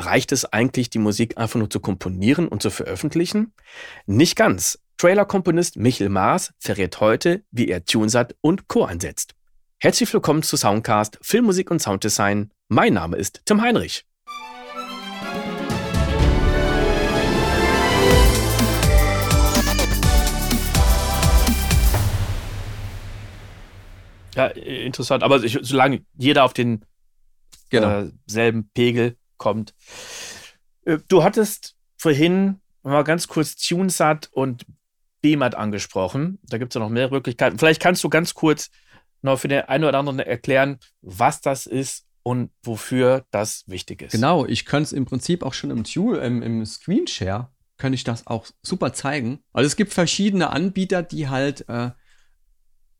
reicht es eigentlich, die Musik einfach nur zu komponieren und zu veröffentlichen? Nicht ganz. Trailer-Komponist Michel Maas verrät heute, wie er TuneSat und Co. einsetzt. Herzlich willkommen zu Soundcast Filmmusik und Sounddesign. Mein Name ist Tim Heinrich. Ja, interessant. Aber ich, solange jeder auf den genau. äh, selben Pegel kommt. Äh, du hattest vorhin mal ganz kurz TuneSat und BMAT angesprochen. Da gibt es ja noch mehr Möglichkeiten. Vielleicht kannst du ganz kurz noch für den einen oder anderen erklären, was das ist und wofür das wichtig ist. Genau, ich könnte es im Prinzip auch schon im, im, im Screenshare, könnte ich das auch super zeigen. Also es gibt verschiedene Anbieter, die halt äh,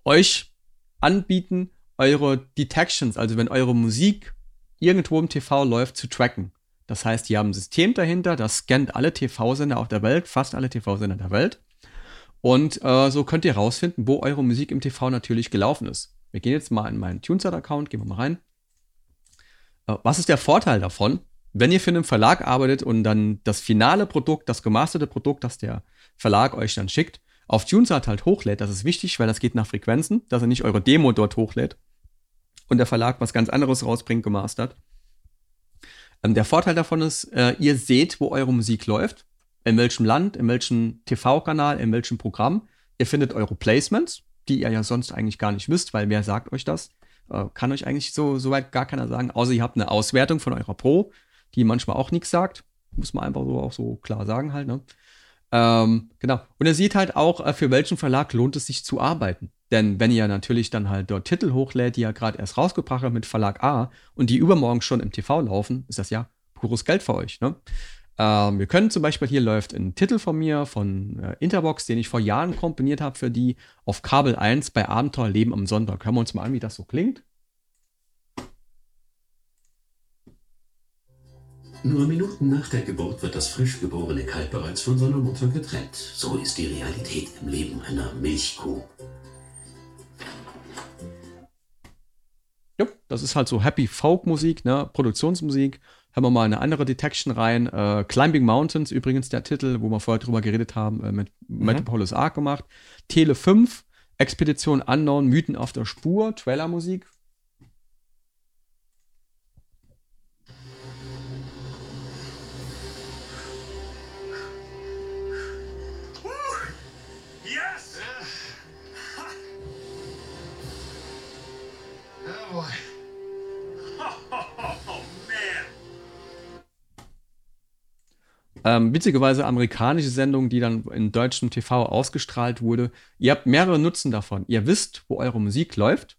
euch anbieten, eure Detections, also wenn eure Musik irgendwo im TV läuft, zu tracken. Das heißt, die haben ein System dahinter, das scannt alle TV-Sender auf der Welt, fast alle TV-Sender der Welt. Und äh, so könnt ihr rausfinden, wo eure Musik im TV natürlich gelaufen ist. Wir gehen jetzt mal in meinen TuneSat-Account, gehen wir mal rein. Äh, was ist der Vorteil davon? Wenn ihr für einen Verlag arbeitet und dann das finale Produkt, das gemasterte Produkt, das der Verlag euch dann schickt, auf TuneSat halt hochlädt, das ist wichtig, weil das geht nach Frequenzen, dass er nicht eure Demo dort hochlädt und der Verlag was ganz anderes rausbringt, gemastert. Ähm, der Vorteil davon ist, äh, ihr seht, wo eure Musik läuft, in welchem Land, in welchem TV-Kanal, in welchem Programm. Ihr findet eure Placements, die ihr ja sonst eigentlich gar nicht wisst, weil wer sagt euch das? Äh, kann euch eigentlich so, so weit gar keiner sagen, außer ihr habt eine Auswertung von eurer Pro, die manchmal auch nichts sagt. Muss man einfach so auch so klar sagen halt, ne? Ähm, genau. Und er sieht halt auch, äh, für welchen Verlag lohnt es sich zu arbeiten. Denn wenn ihr natürlich dann halt dort Titel hochlädt, die ihr gerade erst rausgebracht habt mit Verlag A und die übermorgen schon im TV laufen, ist das ja pures Geld für euch. Ne? Ähm, wir können zum Beispiel, hier läuft ein Titel von mir, von äh, Interbox, den ich vor Jahren komponiert habe für die auf Kabel 1 bei Abenteuer Leben am Sonntag. Hören wir uns mal an, wie das so klingt. Nur Minuten nach der Geburt wird das frisch geborene Kalb bereits von seiner Mutter getrennt. So ist die Realität im Leben einer Milchkuh. Das ist halt so Happy Folk Musik, ne? Produktionsmusik. Haben wir mal eine andere Detection rein. Äh, Climbing Mountains, übrigens der Titel, wo wir vorher drüber geredet haben, äh, mit mhm. Metropolis Arc gemacht. Tele 5, Expedition Unknown, Mythen auf der Spur, Trailer-Musik, Ähm, witzigerweise amerikanische Sendung, die dann in deutschem TV ausgestrahlt wurde. Ihr habt mehrere Nutzen davon. Ihr wisst, wo eure Musik läuft.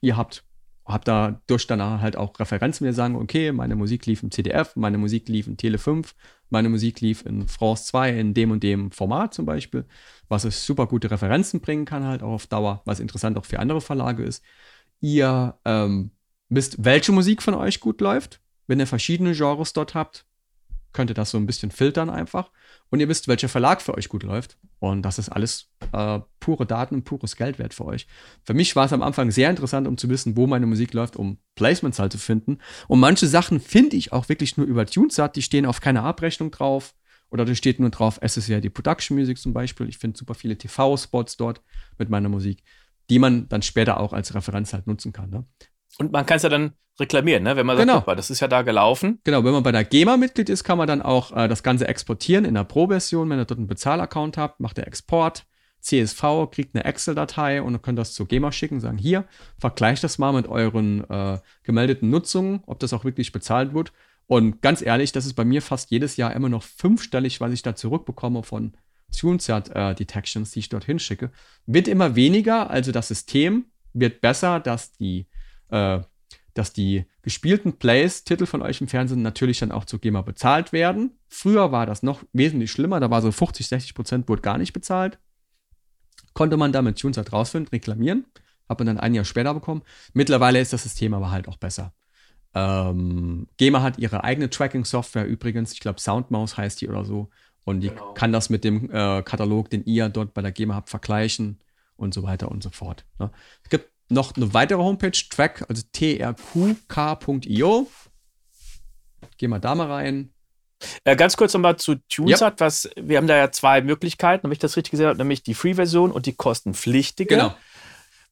Ihr habt, habt da durch danach halt auch Referenzen, die sagen, okay, meine Musik lief im CDF, meine Musik lief in Tele 5, meine Musik lief in France 2 in dem und dem Format zum Beispiel, was es super gute Referenzen bringen kann, halt auch auf Dauer, was interessant auch für andere Verlage ist. Ihr ähm, wisst, welche Musik von euch gut läuft. Wenn ihr verschiedene Genres dort habt, könnt ihr das so ein bisschen filtern einfach. Und ihr wisst, welcher Verlag für euch gut läuft. Und das ist alles äh, pure Daten und pures Geld wert für euch. Für mich war es am Anfang sehr interessant, um zu wissen, wo meine Musik läuft, um Placements halt zu finden. Und manche Sachen finde ich auch wirklich nur über TuneSat. Die stehen auf keiner Abrechnung drauf. Oder da steht nur drauf, es ist ja die Production Music zum Beispiel. Ich finde super viele TV-Spots dort mit meiner Musik, die man dann später auch als Referenz halt nutzen kann. Ne? Und man kann es ja dann reklamieren, ne? wenn man sagt, genau. das ist ja da gelaufen. Genau, wenn man bei der GEMA Mitglied ist, kann man dann auch äh, das Ganze exportieren in der Pro-Version. Wenn ihr dort einen Bezahlaccount habt, macht der Export. CSV kriegt eine Excel-Datei und könnt das zur GEMA schicken, sagen, hier, vergleicht das mal mit euren äh, gemeldeten Nutzungen, ob das auch wirklich bezahlt wird. Und ganz ehrlich, das ist bei mir fast jedes Jahr immer noch fünfstellig, was ich da zurückbekomme von TuneSat-Detections, äh, die ich dorthin schicke. Wird immer weniger, also das System wird besser, dass die äh, dass die gespielten Plays, Titel von euch im Fernsehen natürlich dann auch zu GEMA bezahlt werden. Früher war das noch wesentlich schlimmer, da war so 50, 60 Prozent wurde gar nicht bezahlt. Konnte man damit TuneSat rausfinden, reklamieren. Hat man dann ein Jahr später bekommen. Mittlerweile ist das System aber halt auch besser. Ähm, GEMA hat ihre eigene Tracking-Software übrigens. Ich glaube, Soundmouse heißt die oder so. Und die genau. kann das mit dem äh, Katalog, den ihr dort bei der GEMA habt, vergleichen und so weiter und so fort. Ne? Es gibt noch eine weitere Homepage, Track, also trqk.io. gehen wir da mal rein. Äh, ganz kurz nochmal zu TuneSat, ja. was, wir haben da ja zwei Möglichkeiten, wenn ich das richtig gesehen habe, nämlich die Free-Version und die kostenpflichtige. Genau.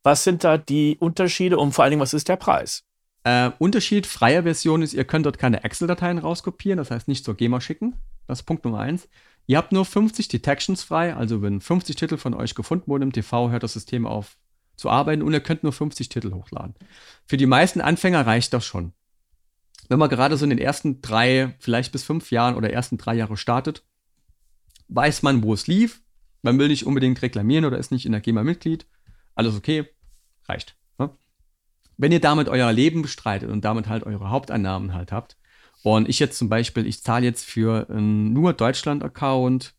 Was sind da die Unterschiede und vor allen Dingen, was ist der Preis? Äh, Unterschied freier Version ist, ihr könnt dort keine Excel-Dateien rauskopieren, das heißt nicht zur GEMA schicken. Das ist Punkt Nummer eins. Ihr habt nur 50 Detections frei, also wenn 50 Titel von euch gefunden wurden im TV, hört das System auf zu arbeiten und ihr könnt nur 50 Titel hochladen. Für die meisten Anfänger reicht das schon. Wenn man gerade so in den ersten drei, vielleicht bis fünf Jahren oder ersten drei Jahre startet, weiß man, wo es lief. Man will nicht unbedingt reklamieren oder ist nicht in der GEMA Mitglied. Alles okay, reicht. Ne? Wenn ihr damit euer Leben bestreitet und damit halt eure Haupteinnahmen halt habt, und ich jetzt zum Beispiel, ich zahle jetzt für einen nur Deutschland-Account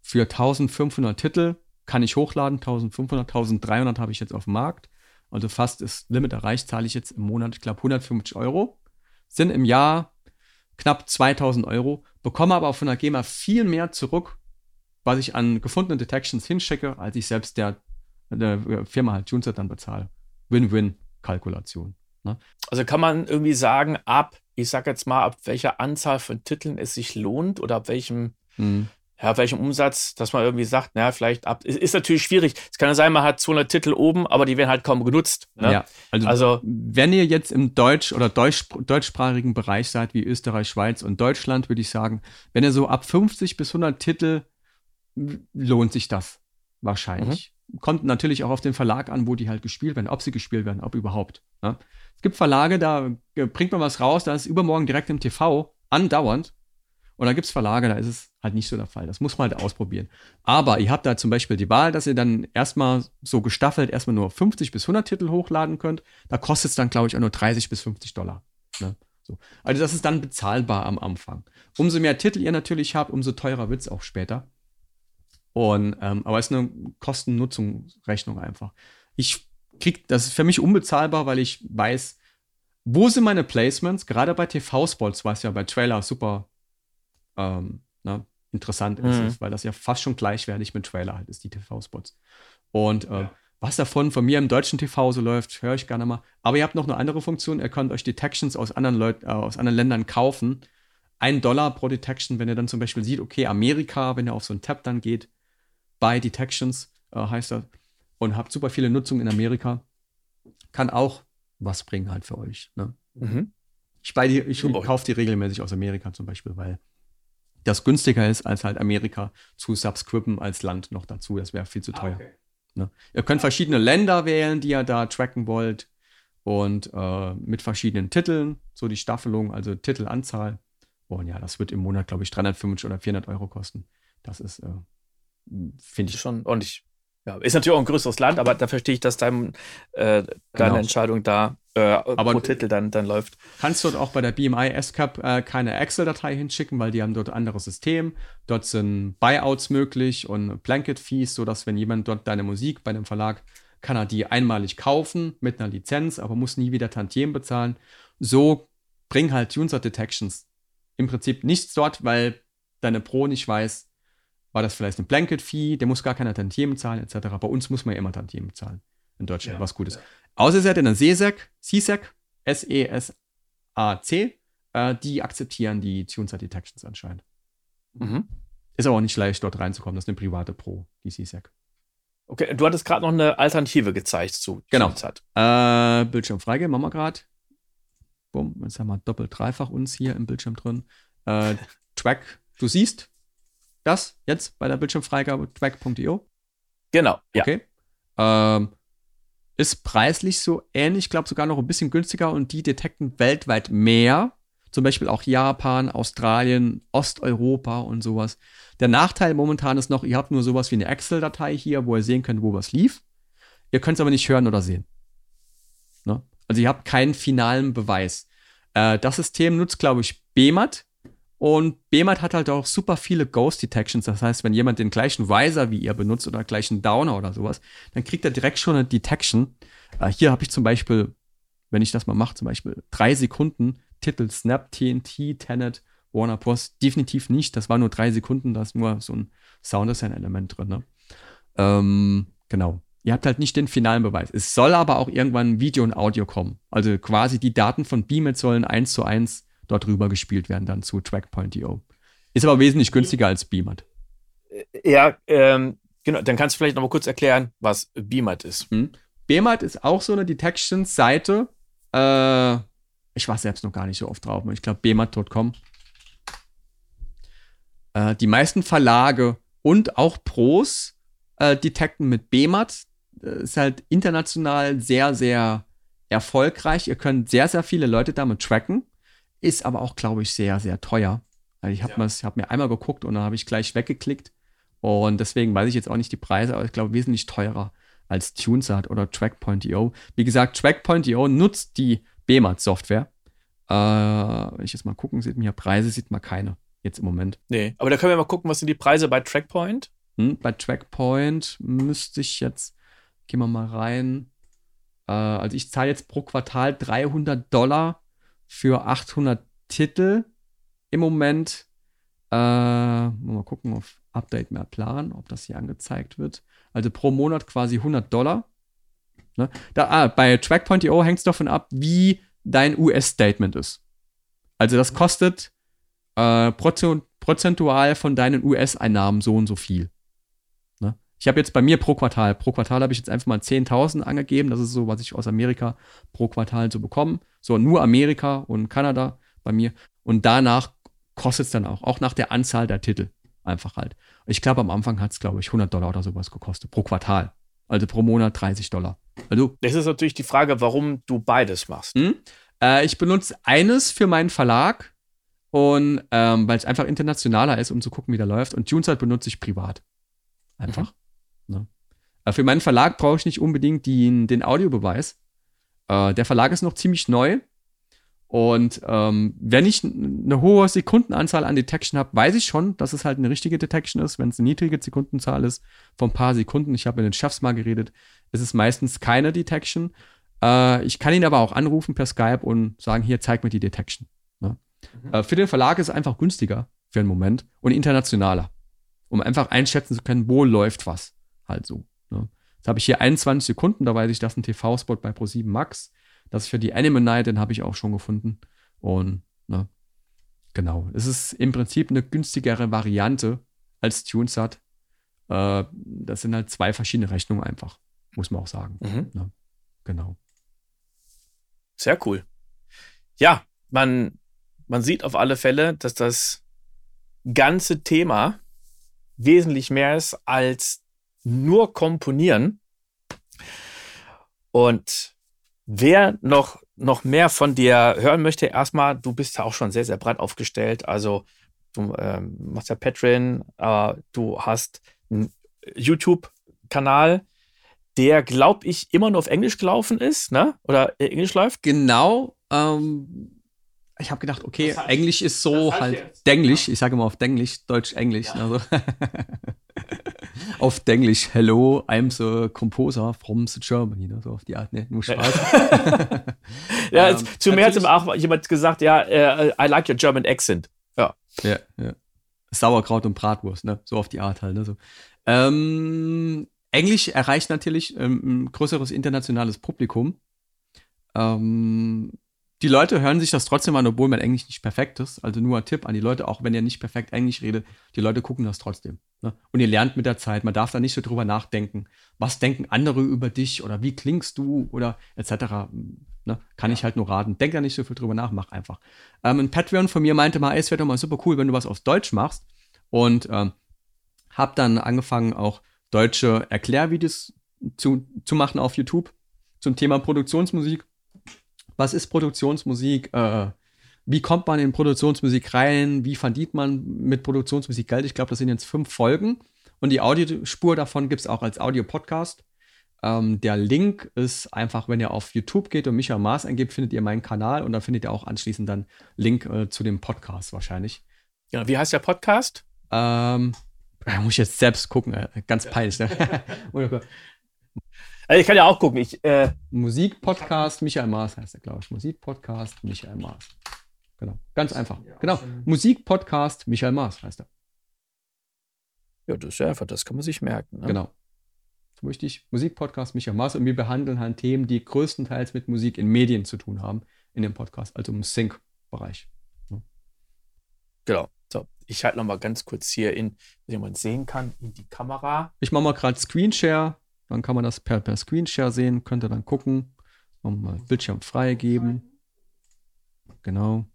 für 1500 Titel, kann ich hochladen, 1500, 1300 habe ich jetzt auf dem Markt. Also fast das Limit erreicht, zahle ich jetzt im Monat, ich glaube, 150 Euro. Sind im Jahr knapp 2000 Euro, bekomme aber auch von der GEMA viel mehr zurück, was ich an gefundenen Detections hinschicke, als ich selbst der, der Firma halt TuneSet dann bezahle. Win-Win-Kalkulation. Ne? Also kann man irgendwie sagen, ab ich sag jetzt mal, ab welcher Anzahl von Titeln es sich lohnt oder ab welchem, mhm. Ja, welchem Umsatz, dass man irgendwie sagt, naja, vielleicht ab, ist, ist natürlich schwierig. Es kann ja sein, man hat 200 Titel oben, aber die werden halt kaum genutzt. Ne? Ja, also, also, wenn ihr jetzt im Deutsch- oder Deutsch, deutschsprachigen Bereich seid, wie Österreich, Schweiz und Deutschland, würde ich sagen, wenn ihr so ab 50 bis 100 Titel, lohnt sich das wahrscheinlich. Mhm. Kommt natürlich auch auf den Verlag an, wo die halt gespielt werden, ob sie gespielt werden, ob überhaupt. Ne? Es gibt Verlage, da bringt man was raus, da ist übermorgen direkt im TV, andauernd. Und dann gibt es Verlage, da ist es halt nicht so der Fall. Das muss man halt ausprobieren. Aber ihr habt da zum Beispiel die Wahl, dass ihr dann erstmal so gestaffelt erstmal nur 50 bis 100 Titel hochladen könnt. Da kostet es dann, glaube ich, auch nur 30 bis 50 Dollar. Ne? So. Also das ist dann bezahlbar am Anfang. Umso mehr Titel ihr natürlich habt, umso teurer wird es auch später. Und, ähm, aber es ist eine Kosten-Nutzung-Rechnung einfach. Ich krieg, das ist für mich unbezahlbar, weil ich weiß, wo sind meine Placements? Gerade bei TV-Spots, was ja bei Trailer super ähm, ne, interessant mhm. ist, weil das ja fast schon gleichwertig mit Trailer halt ist, die TV-Spots. Und äh, ja. was davon von mir im deutschen TV so läuft, höre ich gerne mal. Aber ihr habt noch eine andere Funktion, ihr könnt euch Detections aus anderen Leuten, äh, aus anderen Ländern kaufen. Ein Dollar pro Detection, wenn ihr dann zum Beispiel sieht, okay, Amerika, wenn ihr auf so einen Tab dann geht, bei Detections äh, heißt das, und habt super viele Nutzungen in Amerika, kann auch was bringen halt für euch. Ne? Mhm. Ich, die, ich kaufe die regelmäßig aus Amerika zum Beispiel, weil das günstiger ist, als halt Amerika zu subscriben als Land noch dazu. Das wäre viel zu ah, teuer. Ah, okay. ne? Ihr könnt verschiedene Länder wählen, die ihr da tracken wollt. Und äh, mit verschiedenen Titeln, so die Staffelung, also Titelanzahl. Und ja, das wird im Monat, glaube ich, 350 oder 400 Euro kosten. Das ist, äh, finde ich schon ordentlich ja, ist natürlich auch ein größeres Land, aber da verstehe ich, dass dein, äh, deine genau. Entscheidung da äh, aber pro Titel dann, dann läuft. Kannst dort auch bei der BMI S-Cup äh, keine Excel-Datei hinschicken, weil die haben dort ein anderes System. Dort sind Buyouts möglich und Blanket-Fees, sodass wenn jemand dort deine Musik bei einem Verlag, kann er die einmalig kaufen mit einer Lizenz, aber muss nie wieder Tantiemen bezahlen. So bringen halt User Detections im Prinzip nichts dort, weil deine Pro nicht weiß, war das vielleicht ein Blanket-Fee, der muss gar keine Tantiemen zahlen, etc. Bei uns muss man ja immer Tantiemen zahlen. In Deutschland, ja, was Gutes. Ja. Außer seid ihr eine CSEC, CSEC, S-E-S-A-C, äh, die akzeptieren die TuneSide Detections anscheinend. Mhm. Ist aber auch nicht leicht, dort reinzukommen. Das ist eine private Pro, die CSEC. Okay, du hattest gerade noch eine Alternative gezeigt zu genau. TuneSide. Äh, Bildschirm freigeben, machen wir gerade. Bumm, jetzt haben wir doppelt, dreifach uns hier im Bildschirm drin. Äh, Track, du siehst, das jetzt bei der Bildschirmfreigabe track.io? Genau, ja. Okay. Ähm, ist preislich so ähnlich, ich glaube sogar noch ein bisschen günstiger und die detekten weltweit mehr. Zum Beispiel auch Japan, Australien, Osteuropa und sowas. Der Nachteil momentan ist noch, ihr habt nur sowas wie eine Excel-Datei hier, wo ihr sehen könnt, wo was lief. Ihr könnt es aber nicht hören oder sehen. Ne? Also ihr habt keinen finalen Beweis. Äh, das System nutzt, glaube ich, BMAT. Und BMAT hat halt auch super viele Ghost Detections. Das heißt, wenn jemand den gleichen Visor wie ihr benutzt oder gleichen Downer oder sowas, dann kriegt er direkt schon eine Detection. Äh, hier habe ich zum Beispiel, wenn ich das mal mache, zum Beispiel drei Sekunden Titel Snap, TNT, Tenet, Warner Bros. Definitiv nicht. Das war nur drei Sekunden, da ist nur so ein Sound-Design-Element drin. Ne? Ähm, genau. Ihr habt halt nicht den finalen Beweis. Es soll aber auch irgendwann Video und Audio kommen. Also quasi die Daten von Beamet sollen eins zu eins dort rüber gespielt werden dann zu Trackpoint.io. Ist aber wesentlich günstiger als Beamat. Ja, ähm, genau. Dann kannst du vielleicht noch mal kurz erklären, was Beamat ist. Hm. Beamat ist auch so eine Detection-Seite. Äh, ich war selbst noch gar nicht so oft drauf. Ich glaube, bemat.com. Äh, die meisten Verlage und auch Pros äh, detekten mit BEMAT. Äh, ist halt international sehr, sehr erfolgreich. Ihr könnt sehr, sehr viele Leute damit tracken. Ist aber auch, glaube ich, sehr, sehr teuer. Also ich habe ja. hab mir einmal geguckt und dann habe ich gleich weggeklickt. Und deswegen weiß ich jetzt auch nicht die Preise, aber ich glaube wesentlich teurer als TuneSat oder Trackpoint.io. Wie gesagt, Trackpoint.io nutzt die BEMAT-Software. Äh, wenn ich jetzt mal gucken, sieht man hier Preise, sieht man keine jetzt im Moment. Nee, aber da können wir mal gucken, was sind die Preise bei Trackpoint? Hm, bei Trackpoint müsste ich jetzt, gehen wir mal rein. Äh, also ich zahle jetzt pro Quartal 300 Dollar für 800 Titel im Moment. Äh, mal gucken auf Update mehr Plan, ob das hier angezeigt wird. Also pro Monat quasi 100 Dollar. Ne? Da, ah, bei Trackpoint.io hängt es davon ab, wie dein US-Statement ist. Also das kostet äh, prozentual von deinen US-Einnahmen so und so viel. Ich habe jetzt bei mir pro Quartal, pro Quartal habe ich jetzt einfach mal 10.000 angegeben. Das ist so, was ich aus Amerika pro Quartal so bekomme. So nur Amerika und Kanada bei mir. Und danach kostet es dann auch, auch nach der Anzahl der Titel. Einfach halt. Ich glaube, am Anfang hat es, glaube ich, 100 Dollar oder sowas gekostet pro Quartal. Also pro Monat 30 Dollar. Also, das ist natürlich die Frage, warum du beides machst. Hm? Äh, ich benutze eines für meinen Verlag und ähm, weil es einfach internationaler ist, um zu gucken, wie der läuft. Und TuneSite benutze ich privat. Einfach. Mhm. Ne? Äh, für meinen Verlag brauche ich nicht unbedingt den, den Audiobeweis. Äh, der Verlag ist noch ziemlich neu. Und ähm, wenn ich eine hohe Sekundenanzahl an Detection habe, weiß ich schon, dass es halt eine richtige Detection ist. Wenn es eine niedrige Sekundenzahl ist, von ein paar Sekunden, ich habe mit den Chefs mal geredet, ist es meistens keine Detection. Äh, ich kann ihn aber auch anrufen per Skype und sagen, hier, zeig mir die Detection. Ne? Mhm. Äh, für den Verlag ist es einfach günstiger für einen Moment und internationaler, um einfach einschätzen zu können, wo läuft was. Halt so. Ne? Jetzt habe ich hier 21 Sekunden, da weiß ich, das ist ein TV-Spot bei Pro7 Max. Das ist für die Anime Night, den habe ich auch schon gefunden. Und ne, genau, es ist im Prinzip eine günstigere Variante als TuneSat. Äh, das sind halt zwei verschiedene Rechnungen einfach, muss man auch sagen. Mhm. Ne? Genau. Sehr cool. Ja, man, man sieht auf alle Fälle, dass das ganze Thema wesentlich mehr ist als nur komponieren. Und Wer noch, noch mehr von dir hören möchte, erstmal, du bist ja auch schon sehr, sehr breit aufgestellt. Also du ähm, machst ja Patreon, äh, du hast einen YouTube-Kanal, der, glaube ich, immer nur auf Englisch gelaufen ist, ne? Oder äh, Englisch läuft? Genau. Ähm, ich habe gedacht, okay, Englisch ist so halt Denglisch. Ich sage immer auf Denglisch, Deutsch-Englisch. Ja. Also. auf Englisch, hello, I'm the composer from the Germany, ne? so auf die Art, ne, nur Spaß. ja, ähm, zu mir hat auch jemand gesagt, ja, uh, I like your German accent. Ja. Ja, ja. Sauerkraut und Bratwurst, ne, so auf die Art halt, ne, so. Ähm, Englisch erreicht natürlich ähm, ein größeres internationales Publikum. Ähm, die Leute hören sich das trotzdem an, obwohl mein Englisch nicht perfekt ist. Also nur ein Tipp an die Leute, auch wenn ihr nicht perfekt Englisch redet, die Leute gucken das trotzdem. Ne? Und ihr lernt mit der Zeit. Man darf da nicht so drüber nachdenken. Was denken andere über dich oder wie klingst du oder etc. Ne? Kann ja. ich halt nur raten. Denk da nicht so viel drüber nach, mach einfach. Ähm, ein Patreon von mir meinte mal, ey, es wäre doch mal super cool, wenn du was auf Deutsch machst. Und ähm, hab dann angefangen, auch deutsche Erklärvideos zu, zu machen auf YouTube zum Thema Produktionsmusik was ist Produktionsmusik, äh, wie kommt man in Produktionsmusik rein, wie verdient man mit Produktionsmusik Geld. Ich glaube, das sind jetzt fünf Folgen und die Audiospur davon gibt es auch als Audio-Podcast. Ähm, der Link ist einfach, wenn ihr auf YouTube geht und Michael Maas eingibt, findet ihr meinen Kanal und dann findet ihr auch anschließend dann Link äh, zu dem Podcast wahrscheinlich. Ja, wie heißt der Podcast? Ähm, muss ich jetzt selbst gucken, äh, ganz peinlich. Ne? Also ich kann ja auch gucken. Ich, äh, Musikpodcast Michael Maas heißt er, glaube ich. Musikpodcast Michael Maas. Genau. Ganz einfach. Genau. Musikpodcast Michael Maas heißt er. Ja, das ist ja einfach, das kann man sich merken. Ne? Genau. So wichtig. Musikpodcast Michael Maas und wir behandeln halt Themen, die größtenteils mit Musik in Medien zu tun haben in dem Podcast, also im Sync-Bereich. Genau. So, ich halte noch mal ganz kurz hier in, dass jemand sehen kann, in die Kamera. Ich mache mal gerade Screenshare. Dann kann man das per, per Screenshare sehen. Könnt ihr dann gucken. Mal Bildschirm freigeben. Genau.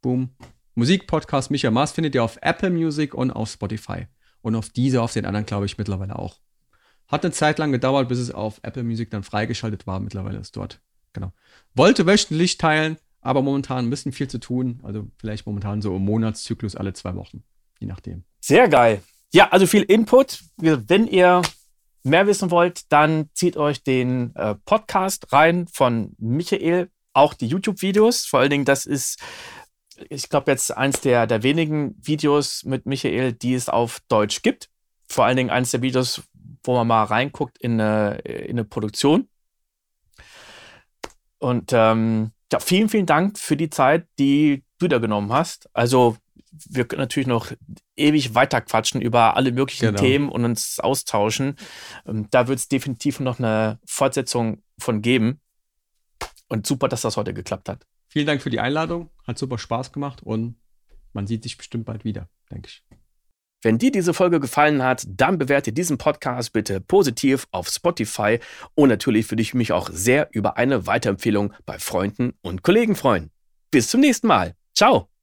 Boom. Musikpodcast Michael Maas findet ihr auf Apple Music und auf Spotify. Und auf diese, auf den anderen, glaube ich, mittlerweile auch. Hat eine Zeit lang gedauert, bis es auf Apple Music dann freigeschaltet war. Mittlerweile ist dort. Genau. Wollte wöchentlich teilen, aber momentan ein bisschen viel zu tun. Also vielleicht momentan so im Monatszyklus alle zwei Wochen. Je nachdem. Sehr geil. Ja, also viel Input. Wenn ihr mehr wissen wollt, dann zieht euch den äh, Podcast rein von Michael, auch die YouTube-Videos. Vor allen Dingen, das ist, ich glaube, jetzt eins der, der wenigen Videos mit Michael, die es auf Deutsch gibt. Vor allen Dingen eins der Videos, wo man mal reinguckt in eine, in eine Produktion. Und ähm, ja, vielen, vielen Dank für die Zeit, die du da genommen hast. Also, wir können natürlich noch ewig weiter quatschen über alle möglichen genau. Themen und uns austauschen. Ähm, da wird es definitiv noch eine Fortsetzung von geben. Und super, dass das heute geklappt hat. Vielen Dank für die Einladung. Hat super Spaß gemacht und man sieht sich bestimmt bald wieder, denke ich. Wenn dir diese Folge gefallen hat, dann bewerte diesen Podcast bitte positiv auf Spotify und natürlich würde ich mich auch sehr über eine Weiterempfehlung bei Freunden und Kollegen freuen. Bis zum nächsten Mal. Ciao.